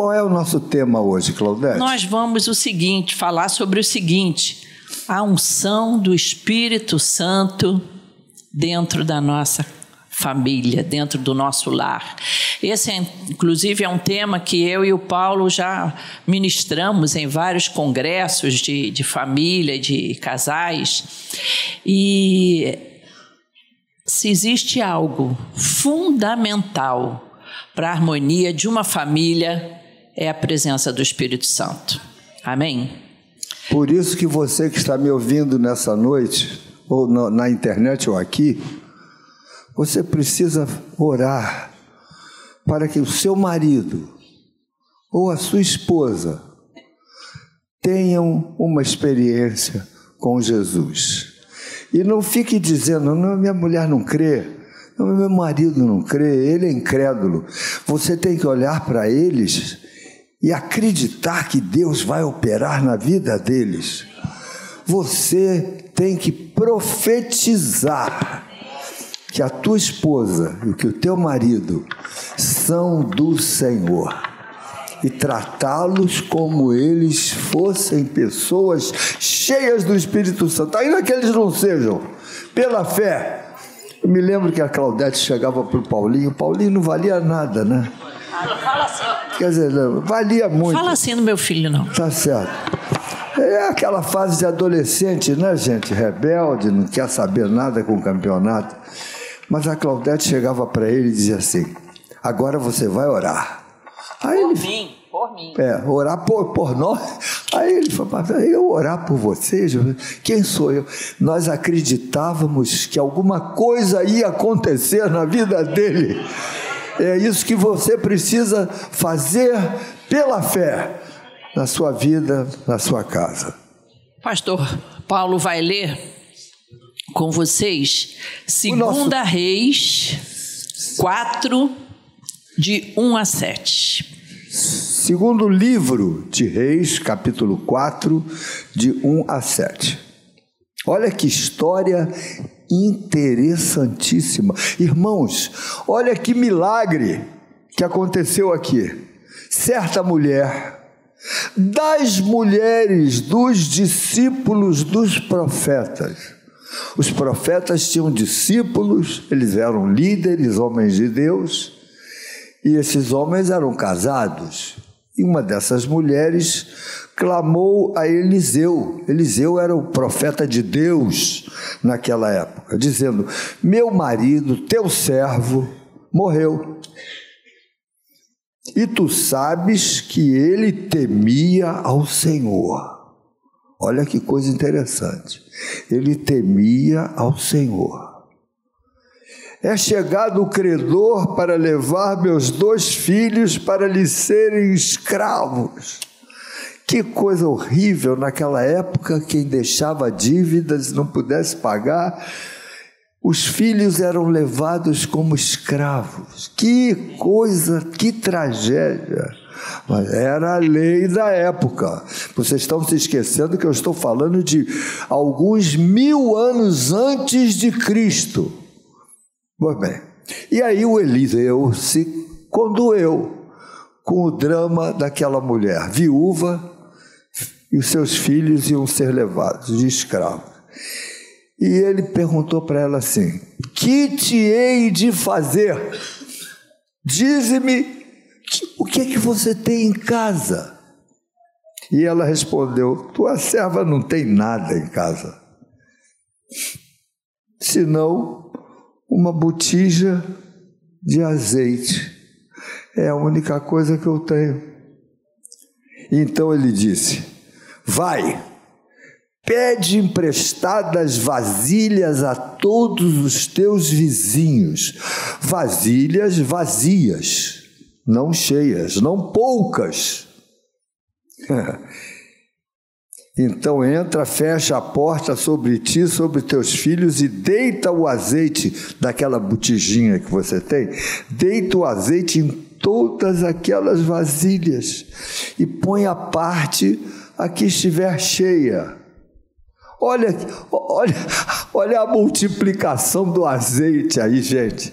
qual é o nosso tema hoje, Claudete? Nós vamos o seguinte, falar sobre o seguinte: a unção do Espírito Santo dentro da nossa família, dentro do nosso lar. Esse, é, inclusive, é um tema que eu e o Paulo já ministramos em vários congressos de, de família, de casais. E se existe algo fundamental para a harmonia de uma família, é a presença do Espírito Santo. Amém? Por isso que você que está me ouvindo nessa noite, ou na internet ou aqui, você precisa orar para que o seu marido ou a sua esposa tenham uma experiência com Jesus. E não fique dizendo, não, minha mulher não crê, não, meu marido não crê, ele é incrédulo. Você tem que olhar para eles e acreditar que Deus vai operar na vida deles. Você tem que profetizar que a tua esposa e que o teu marido são do Senhor e tratá-los como eles fossem pessoas cheias do Espírito Santo, ainda que eles não sejam, pela fé. Eu me lembro que a Claudete chegava para o Paulinho, Paulinho não valia nada, né? Quer dizer, valia muito. Fala assim no meu filho, não. Tá certo. É aquela fase de adolescente, né, gente? Rebelde, não quer saber nada com o campeonato. Mas a Claudete chegava para ele e dizia assim: agora você vai orar. Aí por ele, mim, por mim. É, orar por, por nós. Aí ele falou: eu orar por vocês? Quem sou eu? Nós acreditávamos que alguma coisa ia acontecer na vida dele. É isso que você precisa fazer pela fé na sua vida, na sua casa. Pastor Paulo vai ler com vocês Segunda nosso... Reis 4 de 1 a 7. Segundo livro de Reis, capítulo 4, de 1 a 7. Olha que história interessantíssima. Irmãos, olha que milagre que aconteceu aqui. Certa mulher, das mulheres dos discípulos dos profetas, os profetas tinham discípulos, eles eram líderes, homens de Deus, e esses homens eram casados. E uma dessas mulheres clamou a Eliseu. Eliseu era o profeta de Deus naquela época, dizendo: Meu marido, teu servo, morreu. E tu sabes que ele temia ao Senhor. Olha que coisa interessante. Ele temia ao Senhor. É chegado o credor para levar meus dois filhos para lhes serem escravos. Que coisa horrível naquela época, quem deixava dívidas não pudesse pagar, os filhos eram levados como escravos. Que coisa, que tragédia. Mas era a lei da época. Vocês estão se esquecendo que eu estou falando de alguns mil anos antes de Cristo. Pois bem, e aí o Eliseu se condoeu com o drama daquela mulher, viúva, e os seus filhos iam ser levados de escravos. E ele perguntou para ela assim: Que te hei de fazer? Dize-me o que é que você tem em casa? E ela respondeu: Tua serva não tem nada em casa, senão uma botija de azeite. É a única coisa que eu tenho. Então ele disse: Vai, pede emprestadas vasilhas a todos os teus vizinhos, vasilhas vazias não cheias, não poucas. Então entra, fecha a porta sobre ti, sobre teus filhos e deita o azeite daquela botijinha que você tem, deita o azeite em todas aquelas vasilhas e põe a parte a que estiver cheia. Olha, olha, olha a multiplicação do azeite aí, gente.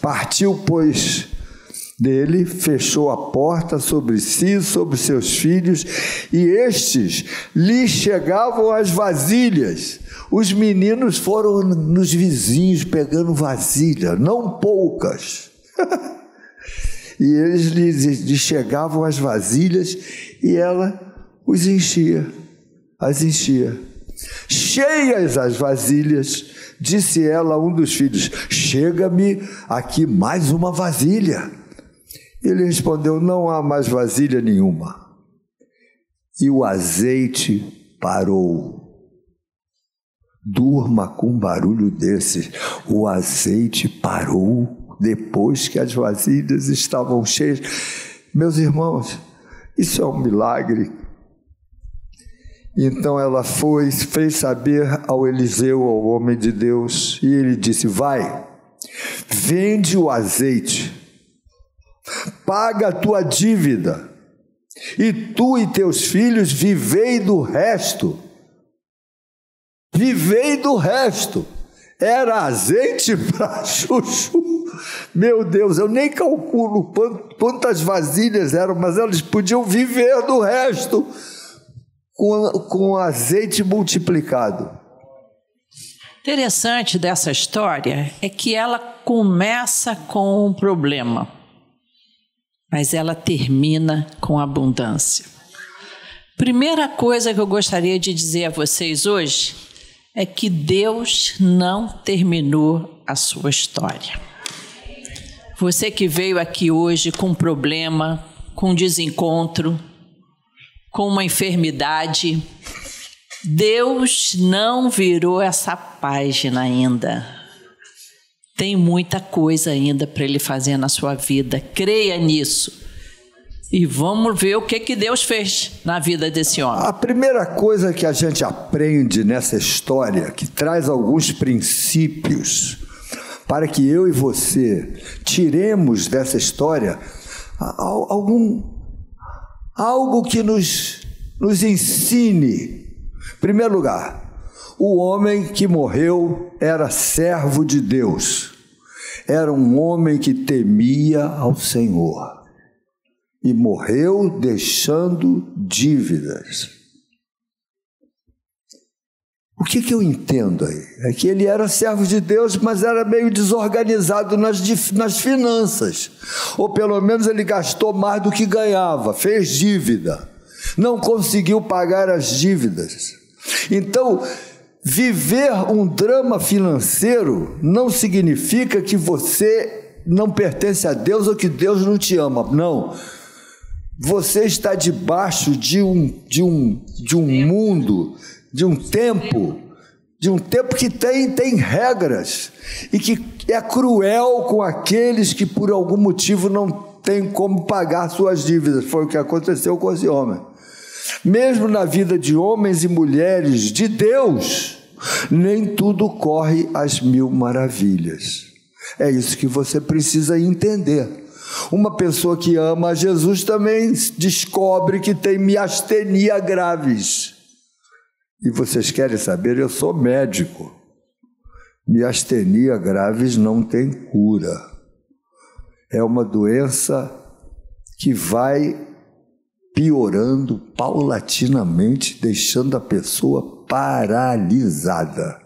Partiu, pois, dele, fechou a porta sobre si, sobre seus filhos, e estes lhe chegavam as vasilhas. Os meninos foram nos vizinhos pegando vasilha, não poucas. e eles lhe, chegavam as vasilhas e ela os enchia, as enchia. Cheias as vasilhas, disse ela a um dos filhos: Chega-me aqui mais uma vasilha. Ele respondeu: Não há mais vasilha nenhuma. E o azeite parou. Durma com um barulho desse. O azeite parou depois que as vasilhas estavam cheias. Meus irmãos, isso é um milagre. Então ela foi, fez saber ao Eliseu, ao homem de Deus, e ele disse: Vai, vende o azeite paga a tua dívida, e tu e teus filhos vivei do resto. Vivei do resto. Era azeite para chuchu. Meu Deus, eu nem calculo quantas vasilhas eram, mas eles podiam viver do resto com, com azeite multiplicado. Interessante dessa história é que ela começa com um problema mas ela termina com abundância. Primeira coisa que eu gostaria de dizer a vocês hoje é que Deus não terminou a sua história. Você que veio aqui hoje com um problema, com um desencontro, com uma enfermidade, Deus não virou essa página ainda. Tem muita coisa ainda para ele fazer na sua vida. Creia nisso. E vamos ver o que, que Deus fez na vida desse homem. A primeira coisa que a gente aprende nessa história, que traz alguns princípios para que eu e você tiremos dessa história algum algo que nos, nos ensine. Em primeiro lugar, o homem que morreu era servo de Deus, era um homem que temia ao Senhor e morreu deixando dívidas. O que, que eu entendo aí? É que ele era servo de Deus, mas era meio desorganizado nas, nas finanças. Ou pelo menos ele gastou mais do que ganhava, fez dívida, não conseguiu pagar as dívidas. Então, Viver um drama financeiro não significa que você não pertence a Deus ou que Deus não te ama. Não. Você está debaixo de um, de um, de um mundo, de um tempo, de um tempo que tem, tem regras e que é cruel com aqueles que por algum motivo não têm como pagar suas dívidas. Foi o que aconteceu com esse homem. Mesmo na vida de homens e mulheres de Deus, nem tudo corre às mil maravilhas. É isso que você precisa entender. Uma pessoa que ama a Jesus também descobre que tem miastenia graves. E vocês querem saber? Eu sou médico. Miastenia graves não tem cura. É uma doença que vai piorando paulatinamente, deixando a pessoa paralisada.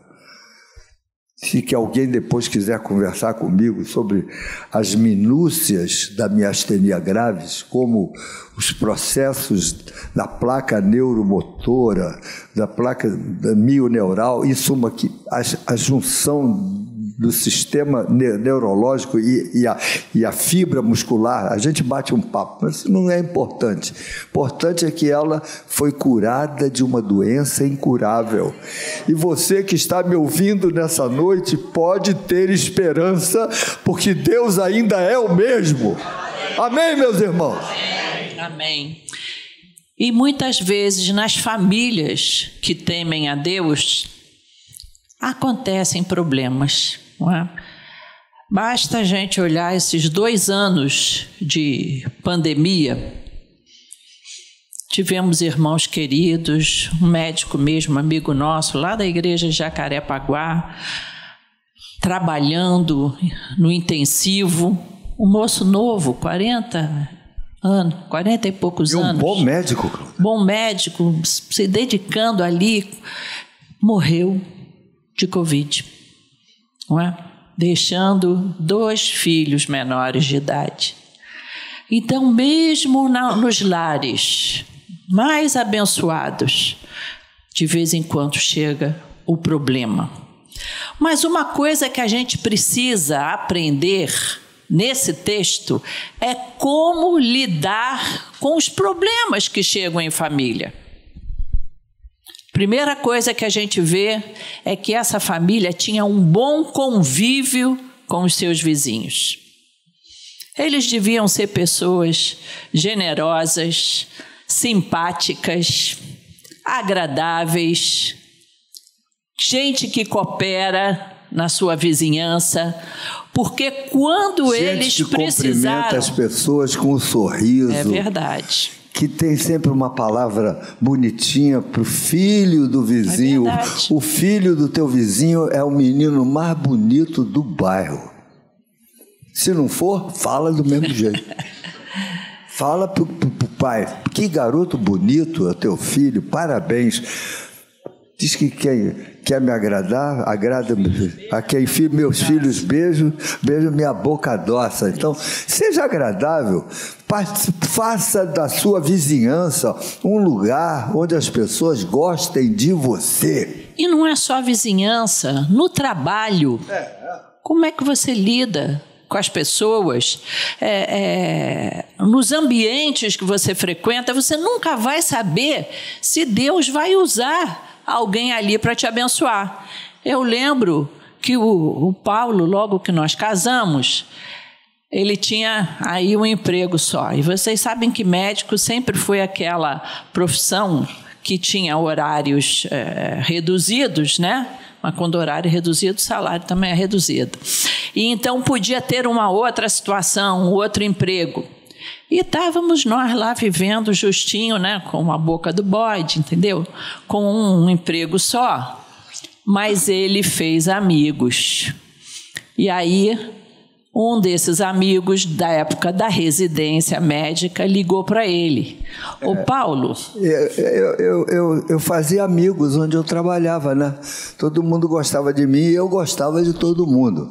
Se que alguém depois quiser conversar comigo sobre as minúcias da miastenia graves, como os processos da placa neuromotora, da placa mioneural, em suma, que a, a junção do sistema neurológico e, e, a, e a fibra muscular, a gente bate um papo, mas isso não é importante. Importante é que ela foi curada de uma doença incurável. E você que está me ouvindo nessa noite pode ter esperança, porque Deus ainda é o mesmo. Amém, meus irmãos? Amém. E muitas vezes nas famílias que temem a Deus, acontecem problemas. É? Basta a gente olhar esses dois anos de pandemia. Tivemos irmãos queridos, um médico mesmo, amigo nosso, lá da igreja Jacarepaguá, trabalhando no intensivo, um moço novo, 40 anos, 40 e poucos e um anos. bom médico. Bom médico, se dedicando ali, morreu de Covid. Não é? Deixando dois filhos menores de idade. Então, mesmo na, nos lares mais abençoados, de vez em quando chega o problema. Mas uma coisa que a gente precisa aprender nesse texto é como lidar com os problemas que chegam em família. Primeira coisa que a gente vê é que essa família tinha um bom convívio com os seus vizinhos. Eles deviam ser pessoas generosas, simpáticas, agradáveis, gente que coopera na sua vizinhança, porque quando gente eles que precisaram, cumprimenta as pessoas com um sorriso. é verdade. Que tem sempre uma palavra bonitinha para o filho do vizinho. É o filho do teu vizinho é o menino mais bonito do bairro. Se não for, fala do mesmo jeito. Fala pro, pro, pro pai, que garoto bonito é teu filho, parabéns. Diz que quem quer me agradar, agrada a quem fi- meus filhos beijam, beijam minha boca doça. Então, seja agradável, faça da sua vizinhança um lugar onde as pessoas gostem de você. E não é só a vizinhança, no trabalho. Como é que você lida com as pessoas? É, é, nos ambientes que você frequenta, você nunca vai saber se Deus vai usar alguém ali para te abençoar. Eu lembro que o, o Paulo, logo que nós casamos, ele tinha aí um emprego só. E vocês sabem que médico sempre foi aquela profissão que tinha horários eh, reduzidos, né? Mas quando horário é reduzido, o salário também é reduzido. E então podia ter uma outra situação, um outro emprego. E estávamos nós lá vivendo justinho, né? Com a boca do bode, entendeu? Com um emprego só. Mas ele fez amigos. E aí, um desses amigos da época da residência médica ligou para ele: Ô Paulo, Eu, eu, eu, eu, eu fazia amigos onde eu trabalhava, né? Todo mundo gostava de mim e eu gostava de todo mundo.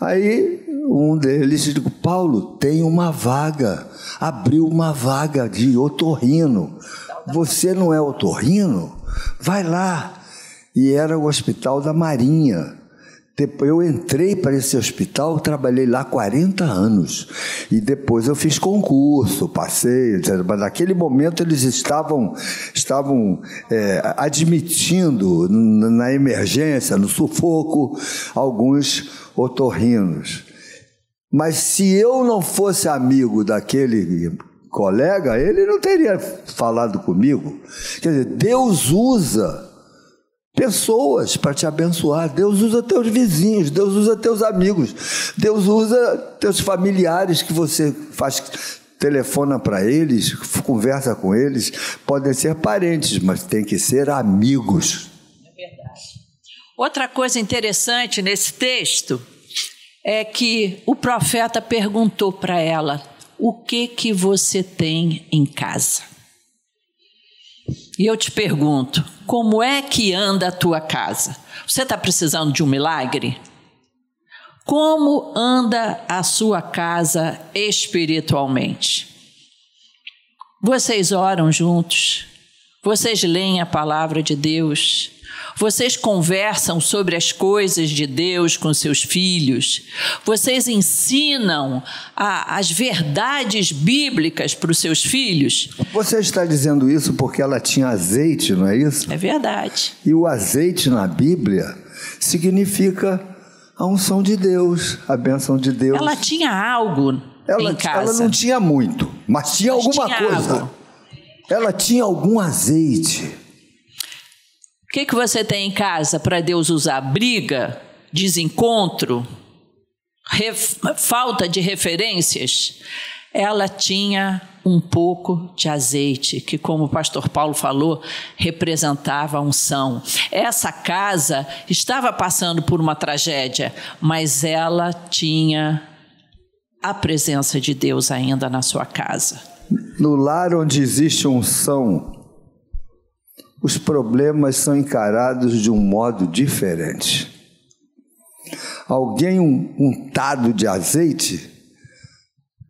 Aí um deles disse, Paulo, tem uma vaga, abriu uma vaga de otorrino. Você não é otorrino? Vai lá. E era o Hospital da Marinha. Eu entrei para esse hospital, trabalhei lá 40 anos. E depois eu fiz concurso, passei, etc. mas naquele momento eles estavam, estavam é, admitindo na emergência, no sufoco, alguns otorrinos. Mas se eu não fosse amigo daquele colega, ele não teria falado comigo. Quer dizer, Deus usa pessoas para te abençoar. Deus usa teus vizinhos, Deus usa teus amigos, Deus usa teus familiares que você faz telefona para eles, conversa com eles, podem ser parentes, mas tem que ser amigos. outra coisa interessante nesse texto é que o profeta perguntou para ela: o que que você tem em casa? E eu te pergunto, como é que anda a tua casa? Você está precisando de um milagre? Como anda a sua casa espiritualmente? Vocês oram juntos? Vocês leem a palavra de Deus? Vocês conversam sobre as coisas de Deus com seus filhos? Vocês ensinam a- as verdades bíblicas para os seus filhos? Você está dizendo isso porque ela tinha azeite, não é isso? É verdade. E o azeite na Bíblia significa a unção de Deus, a bênção de Deus. Ela tinha algo Ela, em casa. ela não tinha muito, mas tinha Mas alguma tinha coisa. algo. Ela tinha algum azeite. Que, que você tem em casa para Deus usar? Briga, desencontro, ref- falta de referências? Ela tinha um pouco de azeite, que, como o pastor Paulo falou, representava a unção. Essa casa estava passando por uma tragédia, mas ela tinha a presença de Deus ainda na sua casa. No lar onde existe unção, os problemas são encarados de um modo diferente. Alguém untado de azeite,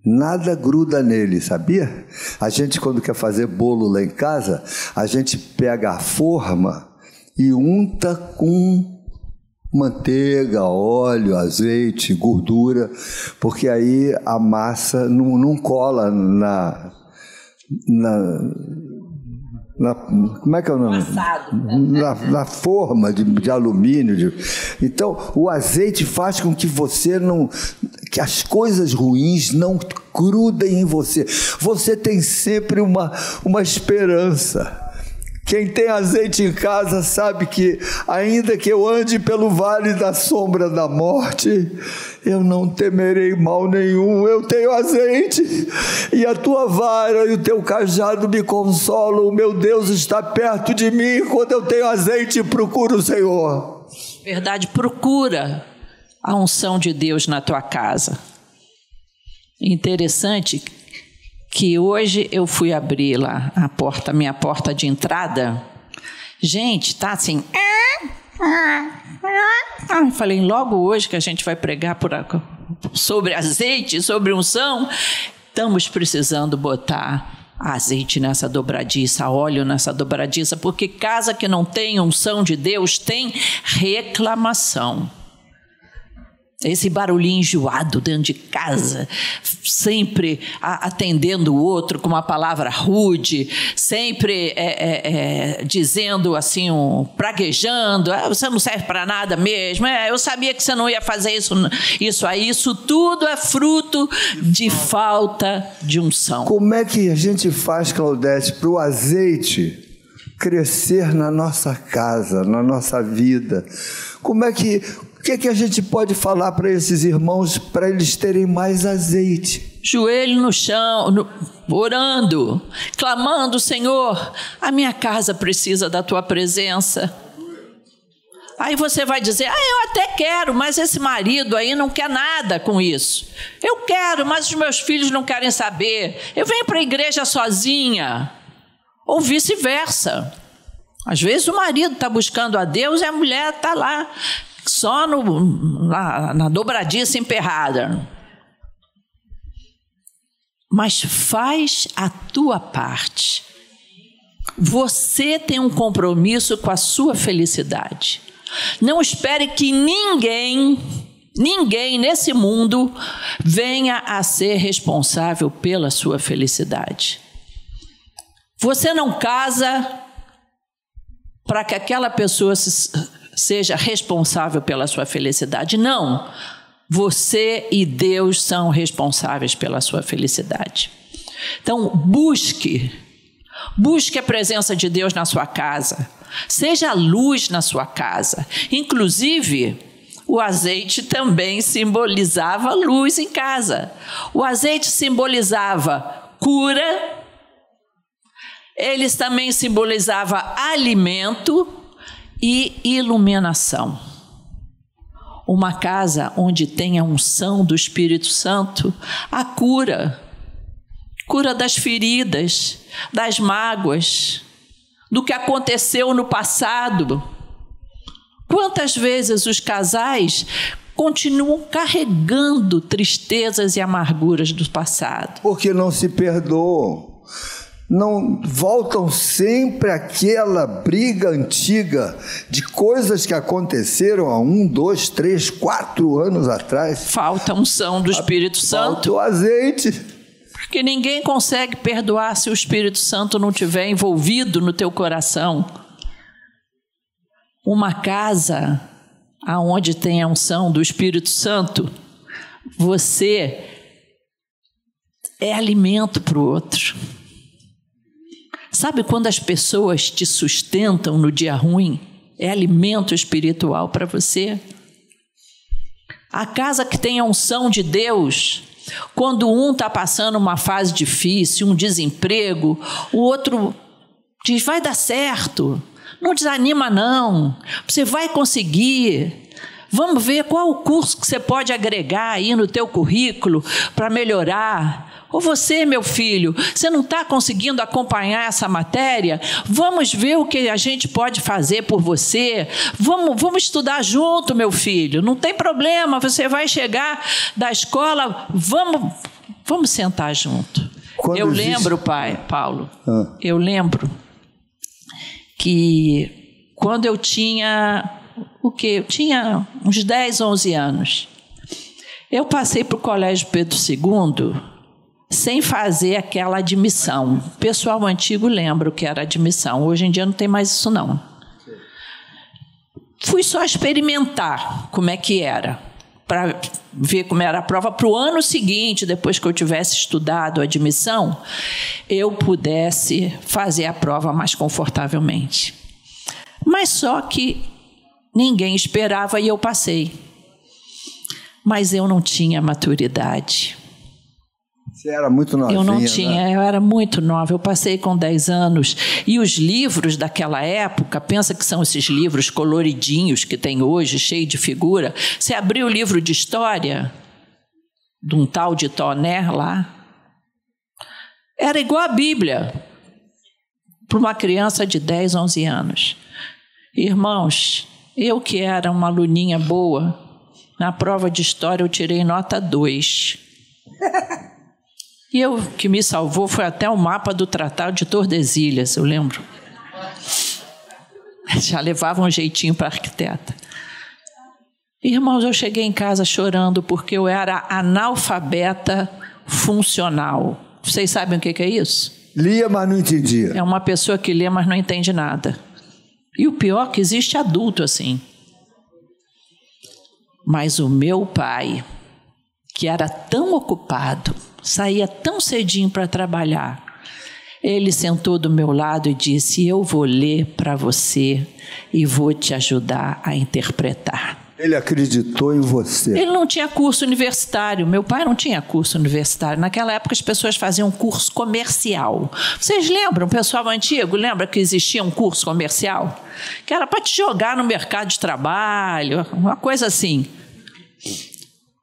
nada gruda nele, sabia? A gente, quando quer fazer bolo lá em casa, a gente pega a forma e unta com manteiga, óleo, azeite, gordura, porque aí a massa não, não cola na, na, na, como é que é o nome? Na, na forma de, de alumínio. De, então, o azeite faz com que você não. que as coisas ruins não grudem em você. Você tem sempre uma, uma esperança. Quem tem azeite em casa sabe que, ainda que eu ande pelo vale da sombra da morte, eu não temerei mal nenhum, eu tenho azeite, e a tua vara e o teu cajado me consolam. O meu Deus está perto de mim quando eu tenho azeite, procuro o Senhor. Verdade, procura a unção de Deus na tua casa. Interessante que hoje eu fui abrir lá a porta, minha porta de entrada. Gente, tá assim. Ah, falei, logo hoje que a gente vai pregar por, sobre azeite, sobre unção, estamos precisando botar azeite nessa dobradiça, óleo nessa dobradiça, porque casa que não tem unção de Deus tem reclamação. Esse barulhinho enjoado dentro de casa, sempre atendendo o outro com uma palavra rude, sempre é, é, é, dizendo assim, um, praguejando, ah, você não serve para nada mesmo, é, eu sabia que você não ia fazer isso, isso aí, isso tudo é fruto de falta de unção. Como é que a gente faz, Claudete, para o azeite crescer na nossa casa, na nossa vida? Como é que o que, é que a gente pode falar para esses irmãos para eles terem mais azeite? Joelho no chão, no, orando, clamando, Senhor, a minha casa precisa da tua presença. Aí você vai dizer: Ah, eu até quero, mas esse marido aí não quer nada com isso. Eu quero, mas os meus filhos não querem saber. Eu venho para a igreja sozinha. Ou vice-versa. Às vezes o marido está buscando a Deus e a mulher está lá só no, na, na dobradiça emperrada. Mas faz a tua parte. Você tem um compromisso com a sua felicidade. Não espere que ninguém, ninguém nesse mundo venha a ser responsável pela sua felicidade. Você não casa para que aquela pessoa se, seja responsável pela sua felicidade. Não. Você e Deus são responsáveis pela sua felicidade. Então, busque, busque a presença de Deus na sua casa. Seja luz na sua casa. Inclusive, o azeite também simbolizava luz em casa. O azeite simbolizava cura, eles também simbolizava alimento e iluminação. Uma casa onde tem a unção do Espírito Santo, a cura, cura das feridas, das mágoas, do que aconteceu no passado. Quantas vezes os casais continuam carregando tristezas e amarguras do passado? Porque não se perdoam não voltam sempre àquela briga antiga de coisas que aconteceram há um, dois, três, quatro anos atrás. Falta unção do Espírito Santo. Falta o azeite. Porque ninguém consegue perdoar se o Espírito Santo não tiver envolvido no teu coração. Uma casa aonde tem a unção do Espírito Santo, você é alimento para o outro. Sabe quando as pessoas te sustentam no dia ruim? É alimento espiritual para você. A casa que tem a unção de Deus, quando um está passando uma fase difícil, um desemprego, o outro diz: vai dar certo, não desanima, não, você vai conseguir. Vamos ver qual o curso que você pode agregar aí no teu currículo para melhorar. Ou você, meu filho, você não está conseguindo acompanhar essa matéria? Vamos ver o que a gente pode fazer por você. Vamos, vamos estudar junto, meu filho. Não tem problema, você vai chegar da escola, vamos, vamos sentar junto. Quando eu existe... lembro, pai, Paulo, ah. eu lembro que quando eu tinha o que? Eu tinha uns 10, 11 anos. Eu passei para o Colégio Pedro II sem fazer aquela admissão. O pessoal antigo lembra o que era admissão. Hoje em dia não tem mais isso não. Fui só experimentar como é que era, para ver como era a prova para o ano seguinte, depois que eu tivesse estudado a admissão, eu pudesse fazer a prova mais confortavelmente. Mas só que Ninguém esperava e eu passei. Mas eu não tinha maturidade. Você era muito nova. Eu não tinha, né? eu era muito nova. Eu passei com 10 anos. E os livros daquela época, pensa que são esses livros coloridinhos que tem hoje, cheio de figura. Você abriu o livro de história de um tal de Toné lá. Era igual a Bíblia para uma criança de 10, 11 anos. Irmãos, eu que era uma aluninha boa, na prova de história eu tirei nota 2. E eu que me salvou foi até o mapa do Tratado de Tordesilhas, eu lembro. Já levava um jeitinho para arquiteta. Irmãos, eu cheguei em casa chorando porque eu era analfabeta funcional. Vocês sabem o que é isso? Lia, mas não entendia. É uma pessoa que lê, mas não entende nada. E o pior é que existe adulto assim. Mas o meu pai, que era tão ocupado, saía tão cedinho para trabalhar, ele sentou do meu lado e disse: Eu vou ler para você e vou te ajudar a interpretar. Ele acreditou em você. Ele não tinha curso universitário. Meu pai não tinha curso universitário. Naquela época as pessoas faziam curso comercial. Vocês lembram, pessoal antigo, lembra que existia um curso comercial? Que era para te jogar no mercado de trabalho, uma coisa assim.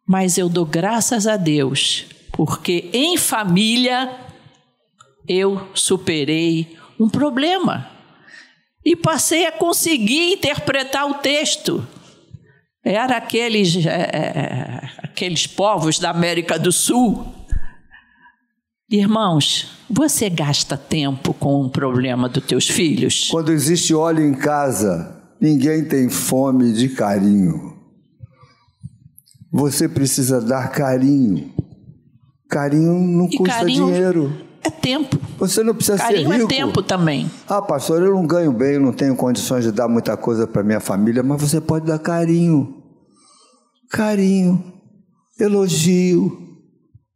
Mas eu dou graças a Deus, porque em família eu superei um problema e passei a conseguir interpretar o texto. Era aqueles, é, aqueles povos da América do Sul. Irmãos, você gasta tempo com o problema dos teus filhos? Quando existe óleo em casa, ninguém tem fome de carinho. Você precisa dar carinho. Carinho não e custa carinho dinheiro. É tempo. Você não precisa carinho ser rico. é tempo também. Ah, pastor, eu não ganho bem, eu não tenho condições de dar muita coisa para minha família, mas você pode dar carinho. Carinho, elogio,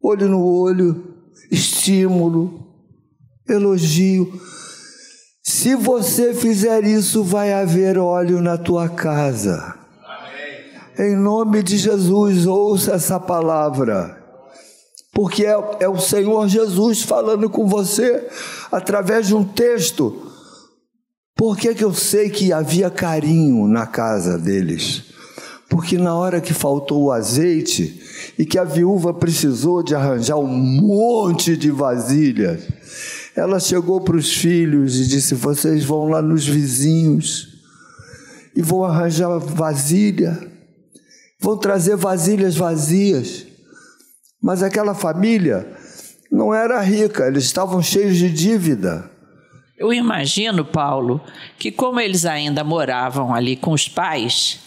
olho no olho, estímulo, elogio. Se você fizer isso, vai haver óleo na tua casa. Em nome de Jesus, ouça essa palavra porque é, é, o Senhor Jesus falando com você através de um texto. Por que, que eu sei que havia carinho na casa deles? Porque na hora que faltou o azeite e que a viúva precisou de arranjar um monte de vasilhas, ela chegou para os filhos e disse: Vocês vão lá nos vizinhos e vão arranjar vasilha, vão trazer vasilhas vazias. Mas aquela família não era rica, eles estavam cheios de dívida. Eu imagino, Paulo, que como eles ainda moravam ali com os pais,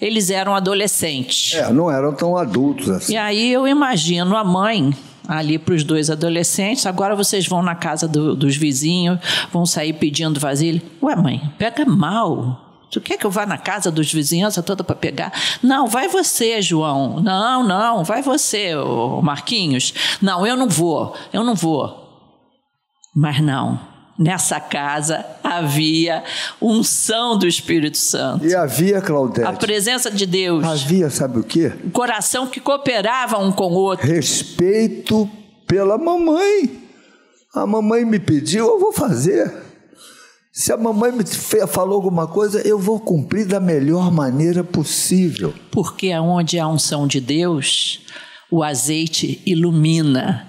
eles eram adolescentes. É, não eram tão adultos assim. E aí eu imagino a mãe ali para os dois adolescentes. Agora vocês vão na casa do, dos vizinhos, vão sair pedindo vasilha. Ué, mãe, pega mal. Tu quer que eu vá na casa dos vizinhança toda para pegar? Não, vai você, João. Não, não, vai você, Marquinhos. Não, eu não vou, eu não vou. Mas não, nessa casa havia unção do Espírito Santo. E havia, Claudete. A presença de Deus. Havia, sabe o quê? Um coração que cooperava um com o outro. Respeito pela mamãe. A mamãe me pediu, eu vou fazer. Se a mamãe me falou alguma coisa, eu vou cumprir da melhor maneira possível. Porque aonde há unção de Deus, o azeite ilumina.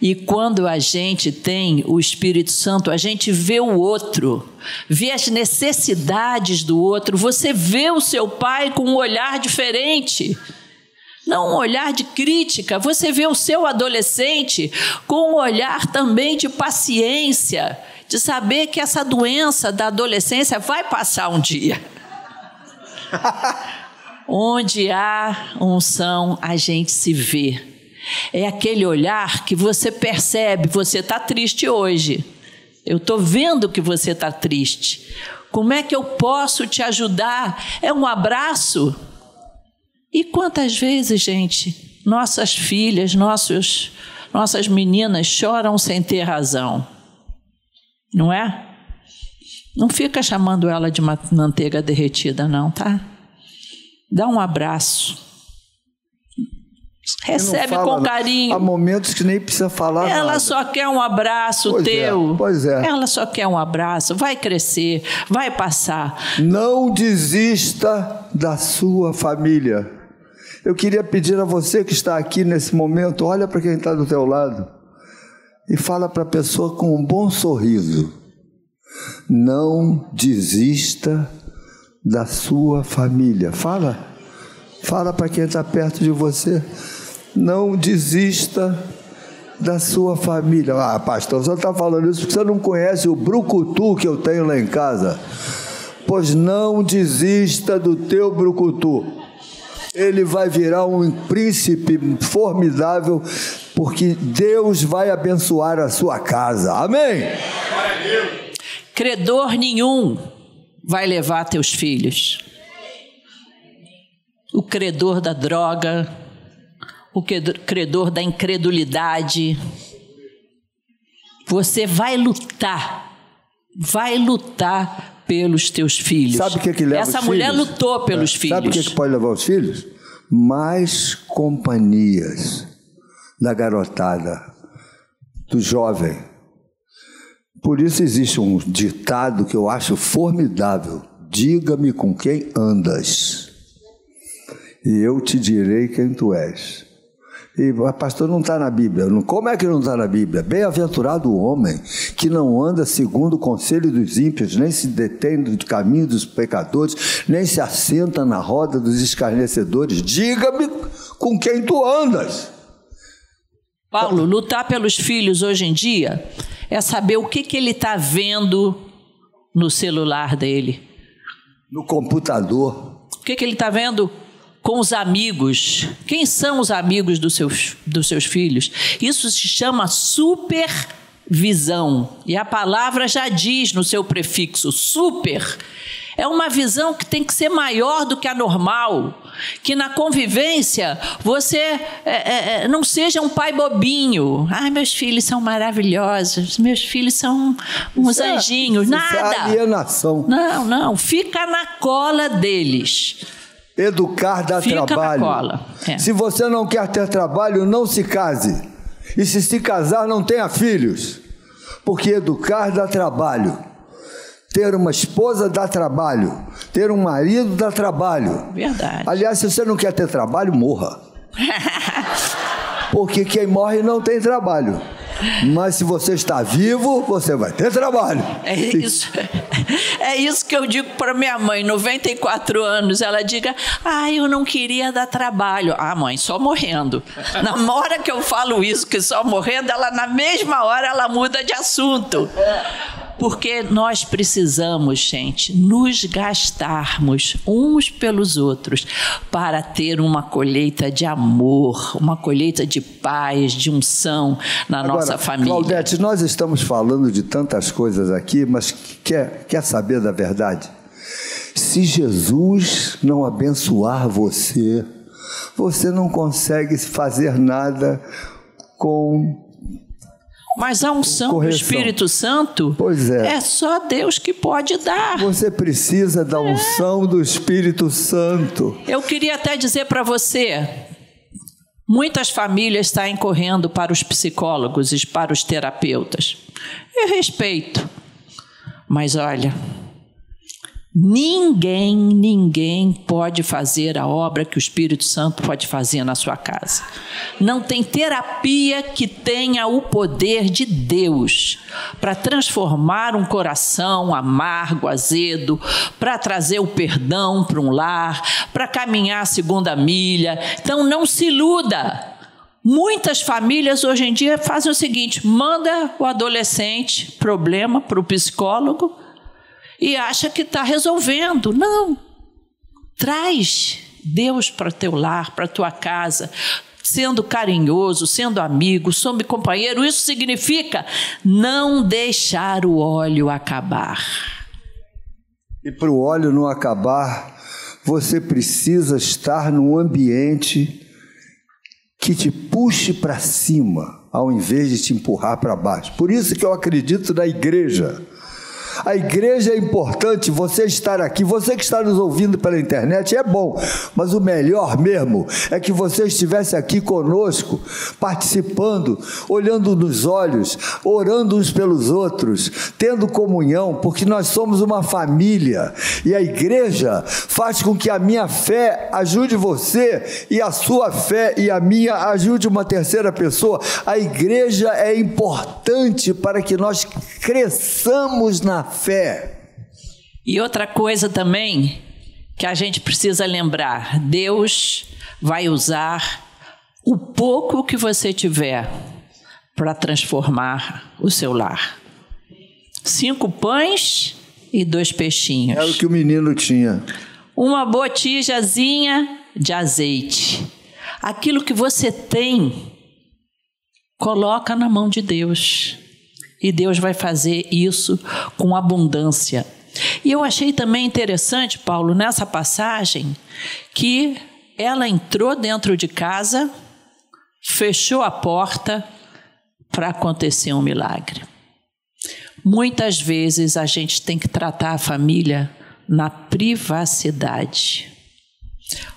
E quando a gente tem o Espírito Santo, a gente vê o outro, vê as necessidades do outro, você vê o seu pai com um olhar diferente. Não um olhar de crítica, você vê o seu adolescente com um olhar também de paciência, de saber que essa doença da adolescência vai passar um dia. Onde há unção, a gente se vê. É aquele olhar que você percebe, você está triste hoje. Eu estou vendo que você está triste. Como é que eu posso te ajudar? É um abraço? E quantas vezes, gente, nossas filhas, nossos, nossas meninas choram sem ter razão? Não é? Não fica chamando ela de manteiga derretida, não, tá? Dá um abraço. Recebe fala, com carinho. Há momentos que nem precisa falar Ela nada. só quer um abraço pois é, teu. É, pois é. Ela só quer um abraço. Vai crescer, vai passar. Não desista da sua família. Eu queria pedir a você que está aqui nesse momento, olha para quem está do teu lado e fala para a pessoa com um bom sorriso. Não desista da sua família. Fala. Fala para quem está perto de você. Não desista da sua família. Ah, pastor, você está falando isso porque você não conhece o brucutu que eu tenho lá em casa. Pois não desista do teu brucutu. Ele vai virar um príncipe formidável, porque Deus vai abençoar a sua casa. Amém? Credor nenhum vai levar teus filhos. O credor da droga, o credor da incredulidade. Você vai lutar, vai lutar pelos teus filhos. Sabe o que, que leva Essa mulher filhos? lutou pelos é. filhos. Sabe o que, que pode levar os filhos? Mais companhias da garotada, do jovem. Por isso existe um ditado que eu acho formidável: diga-me com quem andas, e eu te direi quem tu és. E pastor não está na Bíblia. Como é que não está na Bíblia? Bem-aventurado o homem que não anda segundo o conselho dos ímpios, nem se detém no caminho dos pecadores, nem se assenta na roda dos escarnecedores. Diga-me com quem tu andas. Paulo, lutar pelos filhos hoje em dia é saber o que, que ele está vendo no celular dele. No computador. O que, que ele está vendo com os amigos. Quem são os amigos dos seus, dos seus filhos? Isso se chama supervisão. E a palavra já diz no seu prefixo, super. É uma visão que tem que ser maior do que a normal. Que na convivência você é, é, é não seja um pai bobinho. Ai, meus filhos são maravilhosos, meus filhos são uns isso é- anjinhos. É, Nada. É alienação. Não, não. Fica na cola deles. Educar dá Fica trabalho. Na cola. É. Se você não quer ter trabalho, não se case. E se se casar, não tenha filhos. Porque educar dá trabalho. Ter uma esposa dá trabalho. Ter um marido dá trabalho. Verdade. Aliás, se você não quer ter trabalho, morra. Porque quem morre não tem trabalho. Mas se você está vivo, você vai ter trabalho. É isso. É isso que eu digo para minha mãe, 94 anos. Ela diga: Ah, eu não queria dar trabalho. Ah, mãe, só morrendo. Na hora que eu falo isso, que só morrendo, ela na mesma hora ela muda de assunto. Porque nós precisamos, gente, nos gastarmos uns pelos outros para ter uma colheita de amor, uma colheita de paz, de unção na Agora, nossa família. Claudete, nós estamos falando de tantas coisas aqui, mas quer, quer saber da verdade? Se Jesus não abençoar você, você não consegue fazer nada com mas a unção Correção. do Espírito Santo pois é. é só Deus que pode dar. Você precisa da é. unção é. do Espírito Santo. Eu queria até dizer para você, muitas famílias saem correndo para os psicólogos e para os terapeutas. Eu respeito. Mas olha, ninguém, ninguém pode fazer a obra que o Espírito Santo pode fazer na sua casa. Não tem terapia que tenha o poder de Deus para transformar um coração amargo, azedo, para trazer o perdão para um lar, para caminhar a segunda milha. Então não se iluda. Muitas famílias hoje em dia fazem o seguinte: manda o adolescente problema para o psicólogo e acha que está resolvendo. Não. Traz Deus para teu lar, para tua casa, sendo carinhoso, sendo amigo, sendo companheiro. Isso significa não deixar o óleo acabar. E para o óleo não acabar, você precisa estar num ambiente que te puxe para cima, ao invés de te empurrar para baixo. Por isso que eu acredito na igreja. A igreja é importante, você estar aqui, você que está nos ouvindo pela internet é bom, mas o melhor mesmo é que você estivesse aqui conosco, participando, olhando nos olhos, orando uns pelos outros, tendo comunhão, porque nós somos uma família e a igreja faz com que a minha fé ajude você e a sua fé e a minha ajude uma terceira pessoa. A igreja é importante para que nós cresçamos na fé. E outra coisa também que a gente precisa lembrar: Deus vai usar o pouco que você tiver para transformar o seu lar. Cinco pães e dois peixinhos. Era o que o menino tinha. Uma botijazinha de azeite. Aquilo que você tem, coloca na mão de Deus. E Deus vai fazer isso com abundância. E eu achei também interessante, Paulo, nessa passagem, que ela entrou dentro de casa, fechou a porta para acontecer um milagre. Muitas vezes a gente tem que tratar a família na privacidade.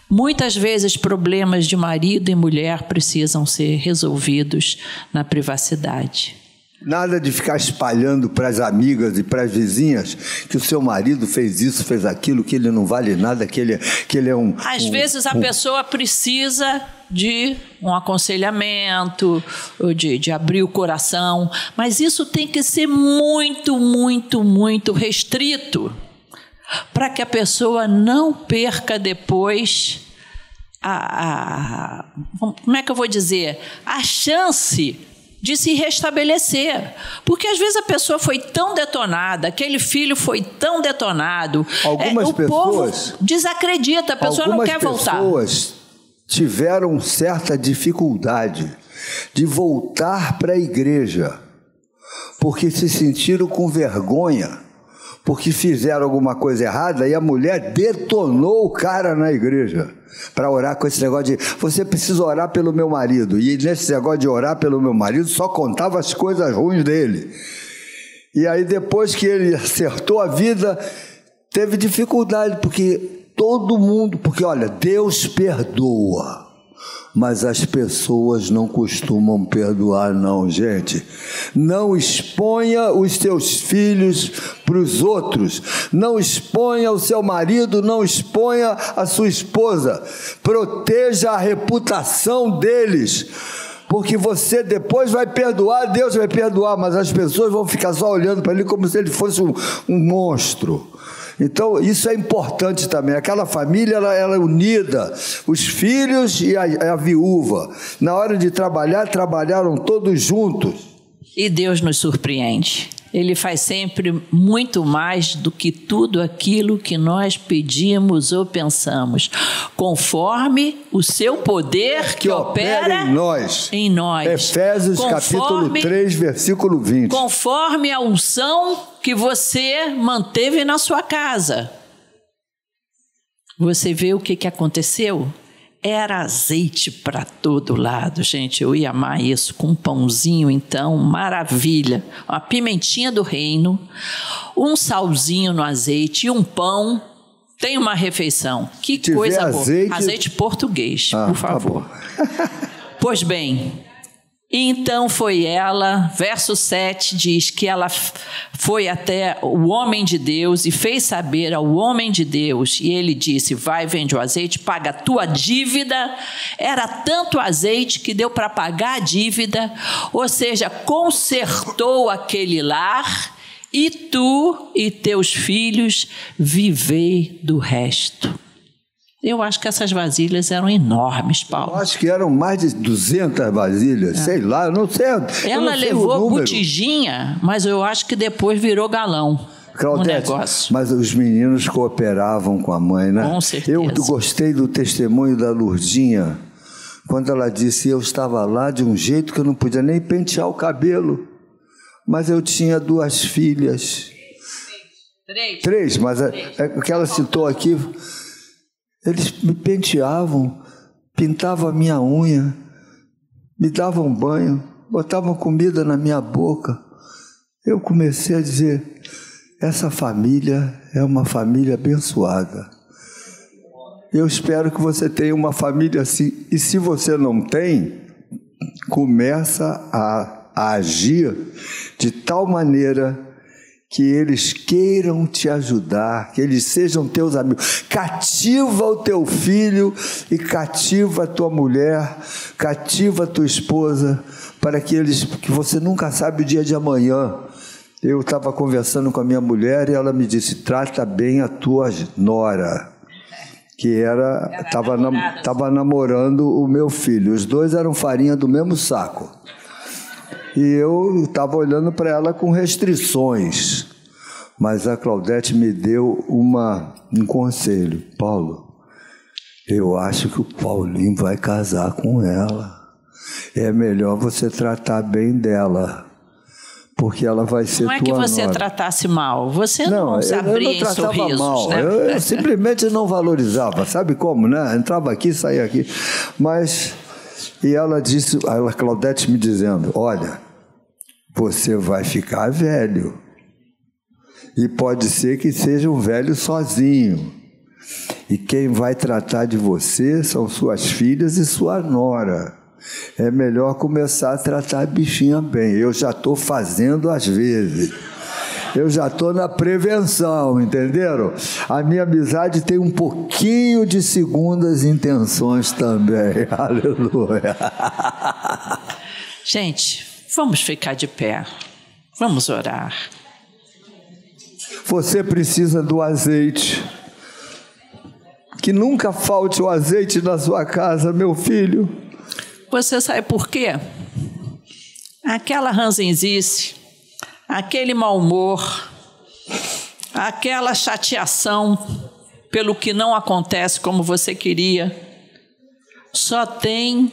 Muitas vezes problemas de marido e mulher precisam ser resolvidos na privacidade. Nada de ficar espalhando para as amigas e para as vizinhas que o seu marido fez isso, fez aquilo, que ele não vale nada, que ele, que ele é um. Às um, vezes a um... pessoa precisa de um aconselhamento, de, de abrir o coração, mas isso tem que ser muito, muito, muito restrito para que a pessoa não perca depois a, a, como é que eu vou dizer a chance de se restabelecer. Porque às vezes a pessoa foi tão detonada, aquele filho foi tão detonado, algumas é, o pessoas, povo desacredita, a pessoa não quer voltar. Algumas pessoas tiveram certa dificuldade de voltar para a igreja, porque se sentiram com vergonha, porque fizeram alguma coisa errada e a mulher detonou o cara na igreja para orar com esse negócio de você precisa orar pelo meu marido. E nesse negócio de orar pelo meu marido só contava as coisas ruins dele. E aí depois que ele acertou a vida, teve dificuldade porque todo mundo, porque olha, Deus perdoa mas as pessoas não costumam perdoar, não, gente. Não exponha os seus filhos para os outros, não exponha o seu marido, não exponha a sua esposa, proteja a reputação deles. Porque você depois vai perdoar, Deus vai perdoar, mas as pessoas vão ficar só olhando para ele como se ele fosse um, um monstro. Então, isso é importante também. Aquela família ela, ela é unida, os filhos e a, a viúva. Na hora de trabalhar, trabalharam todos juntos. E Deus nos surpreende. Ele faz sempre muito mais do que tudo aquilo que nós pedimos ou pensamos, conforme o seu poder que, que opera, em nós. Em nós. Efésios conforme, capítulo 3, versículo 20. Conforme a unção que você manteve na sua casa. Você vê o que, que aconteceu? Era azeite para todo lado, gente. Eu ia amar isso com um pãozinho, então, maravilha. Uma pimentinha do reino, um salzinho no azeite e um pão. Tem uma refeição. Que coisa azeite... boa. Azeite português, ah, por tá favor. Tá pois bem, Então foi ela, verso 7 diz que ela foi até o homem de Deus e fez saber ao homem de Deus, e ele disse: Vai, vende o azeite, paga a tua dívida. Era tanto azeite que deu para pagar a dívida, ou seja, consertou aquele lar, e tu e teus filhos vivei do resto. Eu acho que essas vasilhas eram enormes, Paulo. Eu acho que eram mais de 200 vasilhas, é. sei lá, eu não sei. Ela não levou botijinha, mas eu acho que depois virou galão. Claudete, um mas os meninos cooperavam com a mãe, né? Com certeza. Eu gostei do testemunho da Lurdinha, quando ela disse: Eu estava lá de um jeito que eu não podia nem pentear o cabelo, mas eu tinha duas filhas. Três. Três, mas é, é, o que ela citou aqui eles me penteavam, pintavam a minha unha, me davam banho, botavam comida na minha boca. Eu comecei a dizer: essa família é uma família abençoada. Eu espero que você tenha uma família assim. E se você não tem, começa a, a agir de tal maneira que eles queiram te ajudar, que eles sejam teus amigos. Cativa o teu filho e cativa a tua mulher, cativa a tua esposa, para que eles, que você nunca sabe o dia de amanhã. Eu estava conversando com a minha mulher e ela me disse: trata bem a tua nora, que era estava nam, namorando o meu filho. Os dois eram farinha do mesmo saco. E eu estava olhando para ela com restrições. Mas a Claudete me deu uma, um conselho. Paulo, eu acho que o Paulinho vai casar com ela. É melhor você tratar bem dela. Porque ela vai ser Não é que você nora. tratasse mal, você não, não se abria eu não tratava sorrisos, mal. Né? Eu, eu simplesmente não valorizava, sabe como, né? Entrava aqui, saía aqui. Mas e ela disse, a Claudete me dizendo: Olha, você vai ficar velho. E pode ser que seja um velho sozinho. E quem vai tratar de você são suas filhas e sua nora. É melhor começar a tratar a bichinha bem. Eu já estou fazendo às vezes. Eu já estou na prevenção, entenderam? A minha amizade tem um pouquinho de segundas intenções também. Aleluia. Gente, vamos ficar de pé. Vamos orar. Você precisa do azeite. Que nunca falte o azeite na sua casa, meu filho. Você sabe por quê? Aquela ranzinzice aquele mau humor, aquela chateação pelo que não acontece como você queria, só tem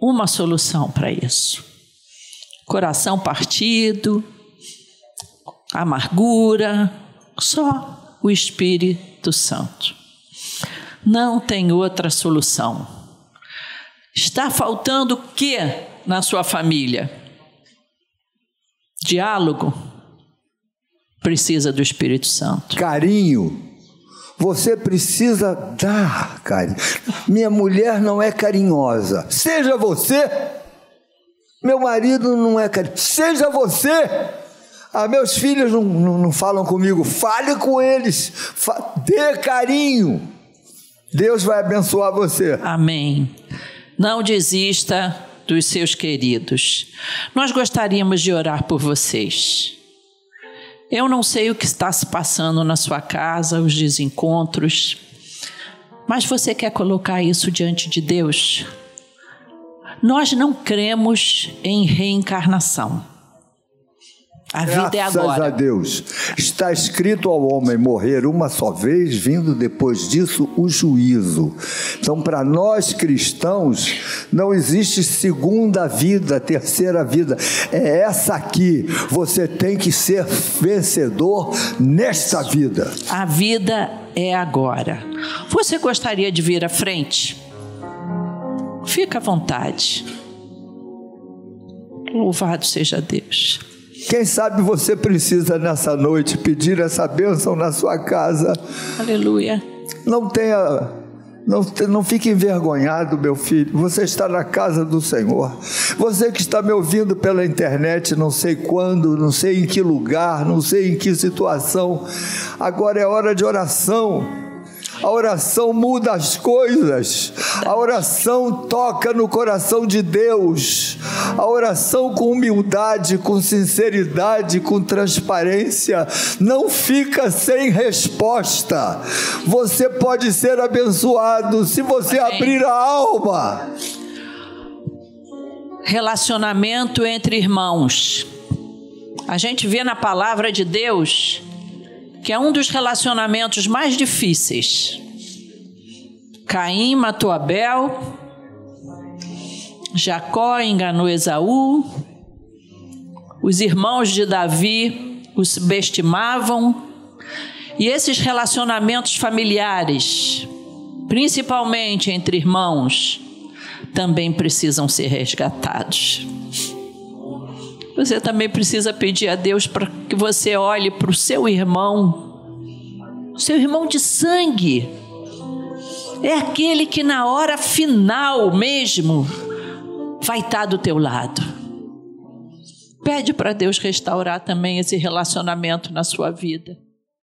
uma solução para isso: coração partido, amargura, só o Espírito Santo. Não tem outra solução. Está faltando o que na sua família? Diálogo precisa do Espírito Santo. Carinho. Você precisa dar carinho. Minha mulher não é carinhosa. Seja você. Meu marido não é carinhoso. Seja você. Ah, meus filhos não, não, não falam comigo. Fale com eles. Fa dê carinho. Deus vai abençoar você. Amém. Não desista dos seus queridos. Nós gostaríamos de orar por vocês. Eu não sei o que está se passando na sua casa, os desencontros, mas você quer colocar isso diante de Deus? Nós não cremos em reencarnação. A vida é Graças é agora. a Deus. Está escrito ao homem morrer uma só vez, vindo depois disso o juízo. Então, para nós cristãos, não existe segunda vida, terceira vida. É essa aqui. Você tem que ser vencedor nesta vida. A vida é agora. Você gostaria de vir à frente? Fica à vontade. Louvado seja Deus. Quem sabe você precisa nessa noite pedir essa bênção na sua casa. Aleluia. Não tenha Não, não fique envergonhado, meu filho. Você está na casa do Senhor. Você que está me ouvindo pela internet, não sei quando, não sei em que lugar, não sei em que situação. Agora é hora de oração. A oração muda as coisas. A oração toca no coração de Deus. A oração com humildade, com sinceridade, com transparência, não fica sem resposta. Você pode ser abençoado se você Amém. abrir a alma. Relacionamento entre irmãos. A gente vê na palavra de Deus que é um dos relacionamentos mais difíceis. Caim matou Abel, Jacó enganou Esaú, os irmãos de Davi o subestimavam, e esses relacionamentos familiares, principalmente entre irmãos, também precisam ser resgatados. Você também precisa pedir a Deus para que você olhe para o seu irmão, seu irmão de sangue. É aquele que na hora final mesmo vai estar do teu lado. Pede para Deus restaurar também esse relacionamento na sua vida.